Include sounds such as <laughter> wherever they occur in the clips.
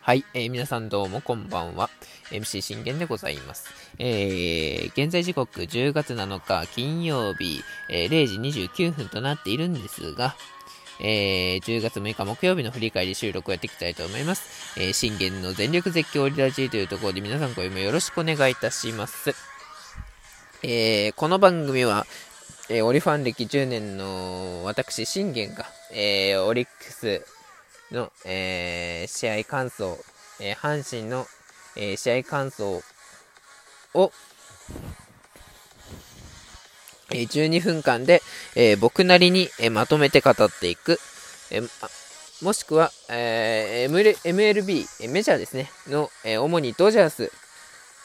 はい、えー、皆さんどうもこんばんは。MC 信玄でございます。えー、現在時刻10月7日金曜日、えー、0時29分となっているんですが、えー、10月6日木曜日の振り返り収録をやっていきたいと思います。えー、信玄の全力絶叫リラジーというところで皆さん声もよろしくお願いいたします。えー、この番組は、えー、オリファン歴10年の私、信玄が、えー、オリックスの、えー、試合感想、えー、阪神の、えー、試合感想を、えー、12分間で、えー、僕なりに、えー、まとめて語っていく、えー、もしくは、えー、MLB、メジャーですね、の、えー、主にドジャース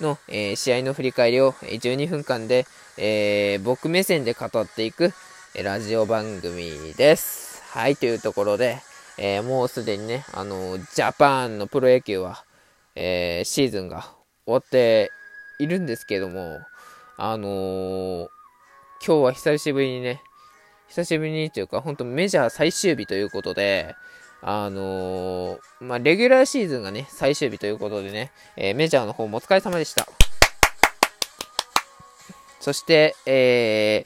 の、えー、試合の振り返りを、えー、12分間で、えー、僕目線で語っていく、えー、ラジオ番組です。はい、というところで、えー、もうすでにね、あのジャパンのプロ野球は、えー、シーズンが終わっているんですけども、あのー、今日は久しぶりにね、久しぶりにというか、本当メジャー最終日ということで、あの、まあ、レギュラーシーズンがね、最終日ということでね、え、メジャーの方もお疲れ様でした。そして、え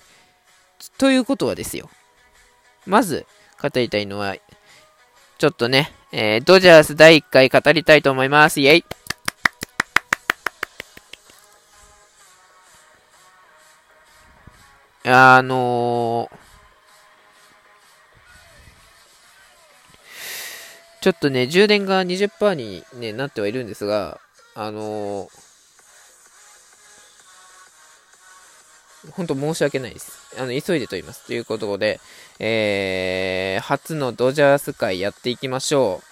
ー、ということはですよ。まず、語りたいのは、ちょっとね、えー、ドジャース第1回語りたいと思います。イェイあのー、ちょっとね、充電が20%に、ね、なってはいるんですが、あのー本当申し訳ないです。あの、急いでと言います。ということで、えー、初のドジャース会やっていきましょう。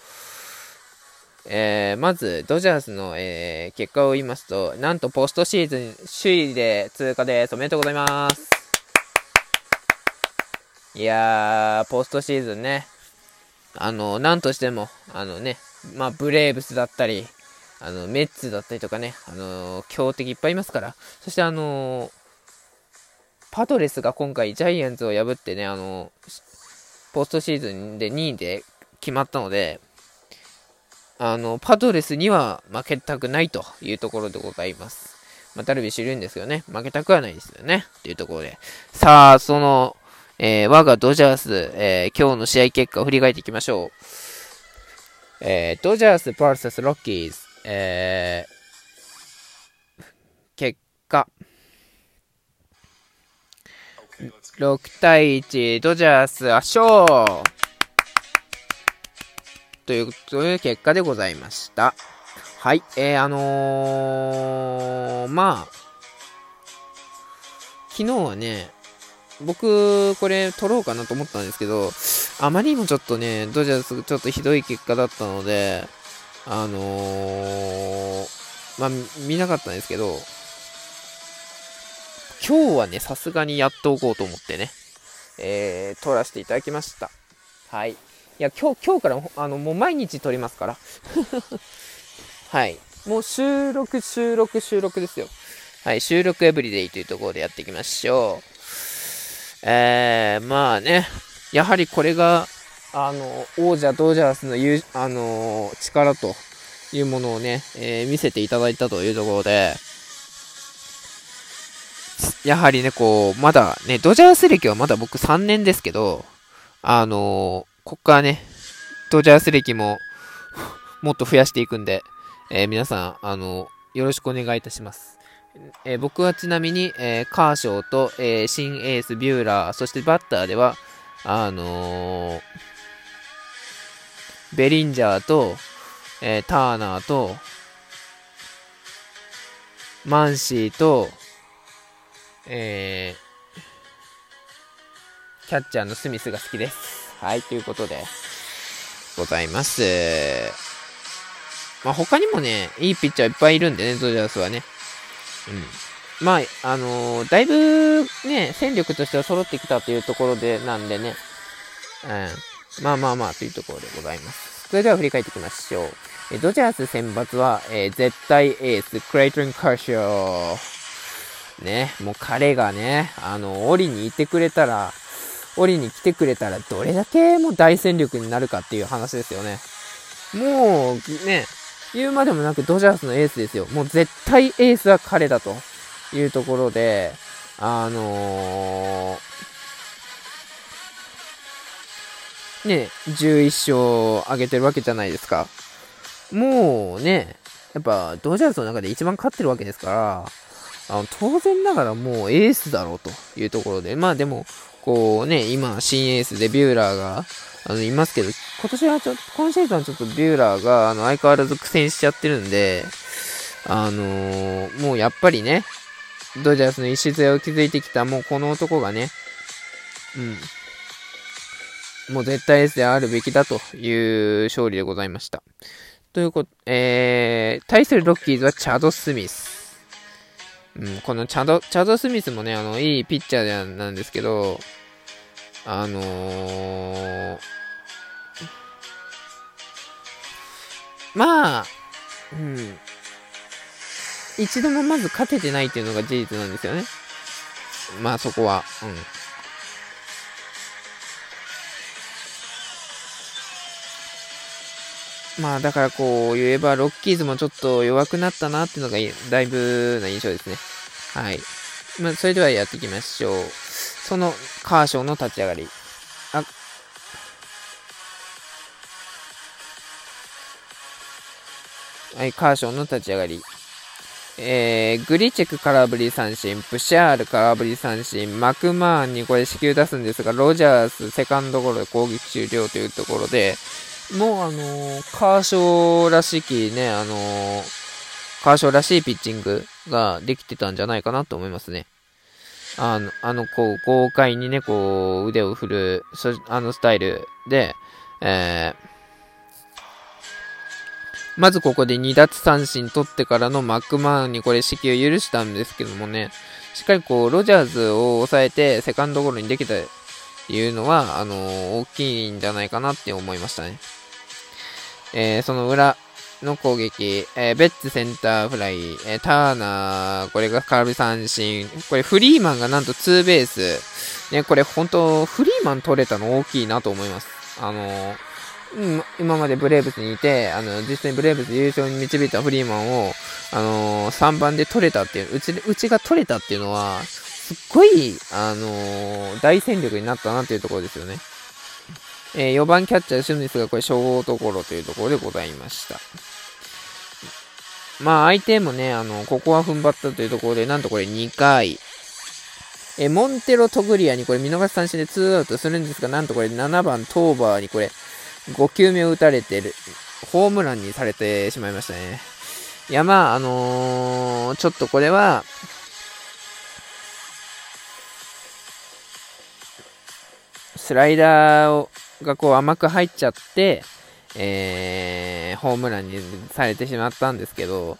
えー、まず、ドジャースの、えー、結果を言いますと、なんとポストシーズン首位で通過です。おめでとうございます。いやー、ポストシーズンね、あの、なんとしても、あのね、まあ、ブレーブスだったり、あの、メッツだったりとかね、あの強敵いっぱいいますから、そしてあのパドレスが今回ジャイアンツを破ってね、あの、ポストシーズンで2位で決まったので、あの、パドレスには負けたくないというところでございます。まあ、ダルビッシュいるんですよね。負けたくはないですよね。というところで。さあ、その、えー、我がドジャース、えー、今日の試合結果を振り返っていきましょう。えー、ドジャース vs ロッキーズ、えー、結果、6対1、ドジャース圧勝という、という結果でございました。はい、えー、あのー、まあ、昨日はね、僕、これ撮ろうかなと思ったんですけど、あまりにもちょっとね、ドジャースちょっとひどい結果だったので、あのー、まあ、見なかったんですけど、今日はね、さすがにやっておこうと思ってね、えー、撮らせていただきました。はい。いや、今日、今日から、あの、もう毎日撮りますから。<laughs> はい。もう収録、収録、収録ですよ。はい。収録エブリデイというところでやっていきましょう。えー、まあね、やはりこれが、あの、王者ドジャースのう、あの力というものをね、えー、見せていただいたというところで、やはりね、こう、まだね、ドジャース歴はまだ僕3年ですけど、あのー、こっからね、ドジャース歴も <laughs> もっと増やしていくんで、えー、皆さん、あのー、よろしくお願いいたします。え、僕はちなみに、えカーショーと、え新エース、ビューラー、そしてバッターでは、あのベリンジャーと、えターナーと、マンシーと、えー、キャッチャーのスミスが好きです。はい、ということで、ございます。まあ、他にもね、いいピッチャーいっぱいいるんでね、ドジャースはね。うん。まあ、あのー、だいぶね、戦力としては揃ってきたというところで、なんでね、うん。まあまあまあ、というところでございます。それでは振り返っていきましょう。ドジャース選抜は、えー、絶対エース、クレイトン・カーショー。ね、もう彼がね、あの、檻にいてくれたら、檻に来てくれたら、どれだけもう大戦力になるかっていう話ですよね。もうね、言うまでもなくドジャースのエースですよ。もう絶対エースは彼だというところで、あのー、ね、11勝上げてるわけじゃないですか。もうね、やっぱドジャースの中で一番勝ってるわけですから、あの当然ながらもうエースだろうというところで、まあでも、こうね、今、新エースでビューラーが、あの、いますけど、今年はちょっと、今シーズンはちょっとビューラーが、あの、相変わらず苦戦しちゃってるんで、あのー、もうやっぱりね、ドジャースの礎を築いてきた、もうこの男がね、うん、もう絶対エースであるべきだという勝利でございました。ということ、えー、対するロッキーズはチャド・スミス。うん、このチャド、チャド・スミスもね、あの、いいピッチャーなんですけど、あのー、まあ、うん。一度もまず勝ててないっていうのが事実なんですよね。まあそこは。うん。まあだからこう言えばロッキーズもちょっと弱くなったなっていうのがだいぶな印象ですね。はい。まあそれではやっていきましょう。そのカーショーの立ち上がり。あはい、カーショーの立ち上がり。えー、グリチェク空振り三振、プシャール空振り三振、マクマーンにこれ支給出すんですが、ロジャースセカンドゴロで攻撃終了というところで、もうあのー、カーショーらしきね、あのー、カーショーらしいピッチングができてたんじゃないかなと思いますね。あの、あの、こう、豪快にね、こう、腕を振る、あのスタイルで、えー、まずここで2奪三振取ってからのマックマーンにこれ指揮を許したんですけどもね、しっかりこう、ロジャーズを抑えてセカンドゴロにできたいうのは、あのー、大きいんじゃないかなって思いましたね。えー、その裏の攻撃、えー、ベッツセンターフライ、えー、ターナー、これが空振り三振、これフリーマンがなんとツーベース、ね、これ本当、フリーマン取れたの大きいなと思います。あのー、今までブレーブスにいて、あの、実際にブレーブス優勝に導いたフリーマンを、あのー、3番で取れたっていう、うち、うちが取れたっていうのは、すっごい、あのー、大戦力になったなっていうところですよね。えー、4番キャッチャー、シュミスがこれ、ショートゴロというところでございました。まあ、相手もね、あの、ここは踏ん張ったというところで、なんとこれ2回、えー、モンテロ・トグリアにこれ見逃し三振で2アウトするんですが、なんとこれ7番トーバーにこれ、5球目を打たれてる、ホームランにされてしまいましたね。いや、まあ、あのー、ちょっとこれは、スライダーをがこう甘く入っちゃって、えー、ホームランにされてしまったんですけど、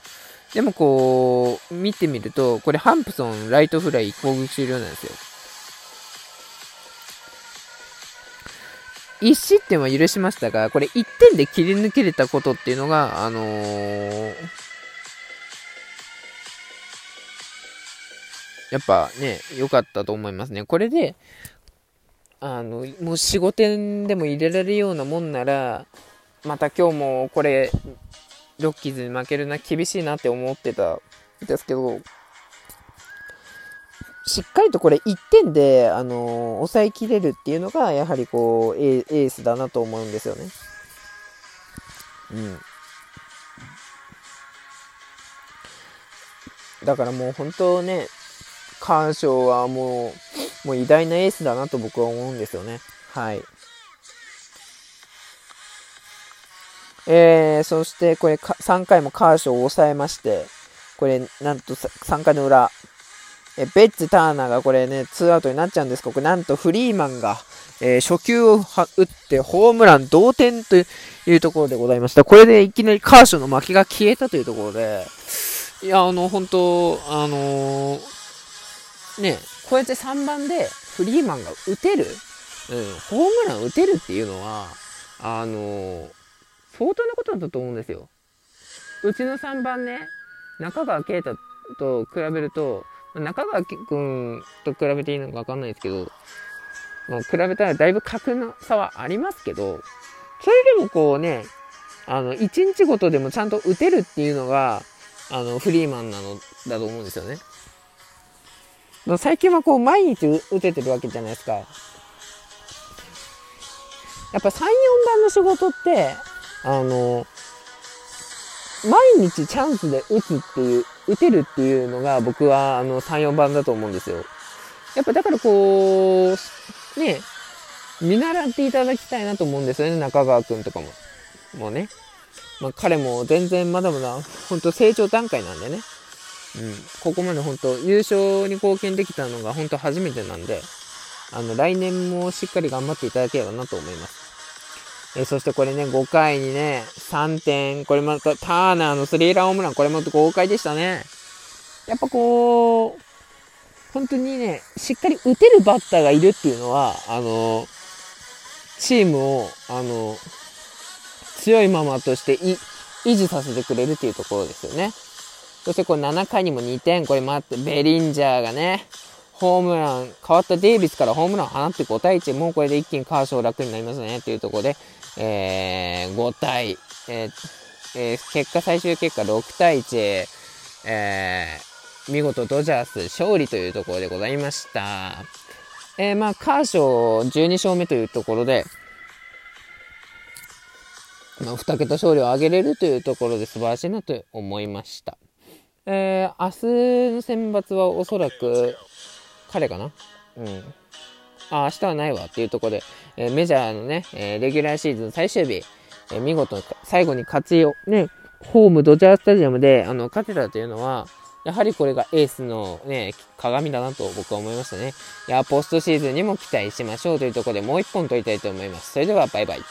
でもこう、見てみると、これハンプソンライトフライ攻撃終了なんですよ。1失点は許しましたが、これ1点で切り抜けれたことっていうのが、あのー、やっぱね、良かったと思いますね。これで、あの、もう4、5点でも入れられるようなもんなら、また今日もこれ、ロッキーズに負けるな、厳しいなって思ってたんですけど、しっかりとこれ1点で、あの、抑えきれるっていうのが、やはりこう、エースだなと思うんですよね。うん。だからもう本当ね、鑑賞はもう、もう偉大なエースだなと僕は思うんですよね。はい。えー、そしてこれ3回もカーショーを抑えまして、これなんと3回の裏、えベッツ・ターナーがこれね、2アウトになっちゃうんですけど、なんとフリーマンが、えー、初球を打ってホームラン同点というところでございました。これでいきなりカーショーの負けが消えたというところで、いや、あの、本当あのー、ね、こうやって3番でフリーマンが打てる、うん、ホームラン打てるっていうのは、あのー、相当なことだったと思うんですよ。うちの3番ね、中川圭太と比べると、中川君と比べていいのか分かんないですけど、まあ、比べたらだいぶ格の差はありますけど、それでもこうね、あの、1日ごとでもちゃんと打てるっていうのが、あの、フリーマンなのだと思うんですよね。最近はこう、毎日打ててるわけじゃないですか。やっぱ3、4番の仕事って、あの、毎日チャンスで打つっていう、打てるっていうのが僕はあの3、4番だと思うんですよ。やっぱだからこう、ね、見習っていただきたいなと思うんですよね、中川くんとかも。もうね。まあ、彼も全然まだまだ、本当成長段階なんでね。うん。ここまで本当優勝に貢献できたのが本当初めてなんで、あの、来年もしっかり頑張っていただければなと思います。えそしてこれね、5回にね、3点、これまたターナーのスリーランホームラン、これも豪快でしたね。やっぱこう、本当にね、しっかり打てるバッターがいるっていうのは、あの、チームを、あの、強いままとしてい維持させてくれるっていうところですよね。そしてこれ7回にも2点、これ待って、ベリンジャーがね、ホームラン、変わったデイビスからホームラン放って5対1、もうこれで一気にカーショー楽になりますね。っていうところで、えー、5対、えーえー、結果、最終結果6対1、えー、見事ドジャース勝利というところでございました。えー、まあ、カーショー12勝目というところで、まあ、2桁勝利を挙げれるというところで素晴らしいなと思いました。えー、明日の選抜はおそらく、彼かな？うん。あ、明日はないわっていうところで、えー、メジャーのね、えー、レギュラーシーズン最終日、えー、見事、最後に勝ちを、ね、ホームドジャースタジアムで、あの、勝てたというのは、やはりこれがエースのね、鏡だなと僕は思いましたね。いや、ポストシーズンにも期待しましょうというところでもう一本取りたいと思います。それでは、バイバイ。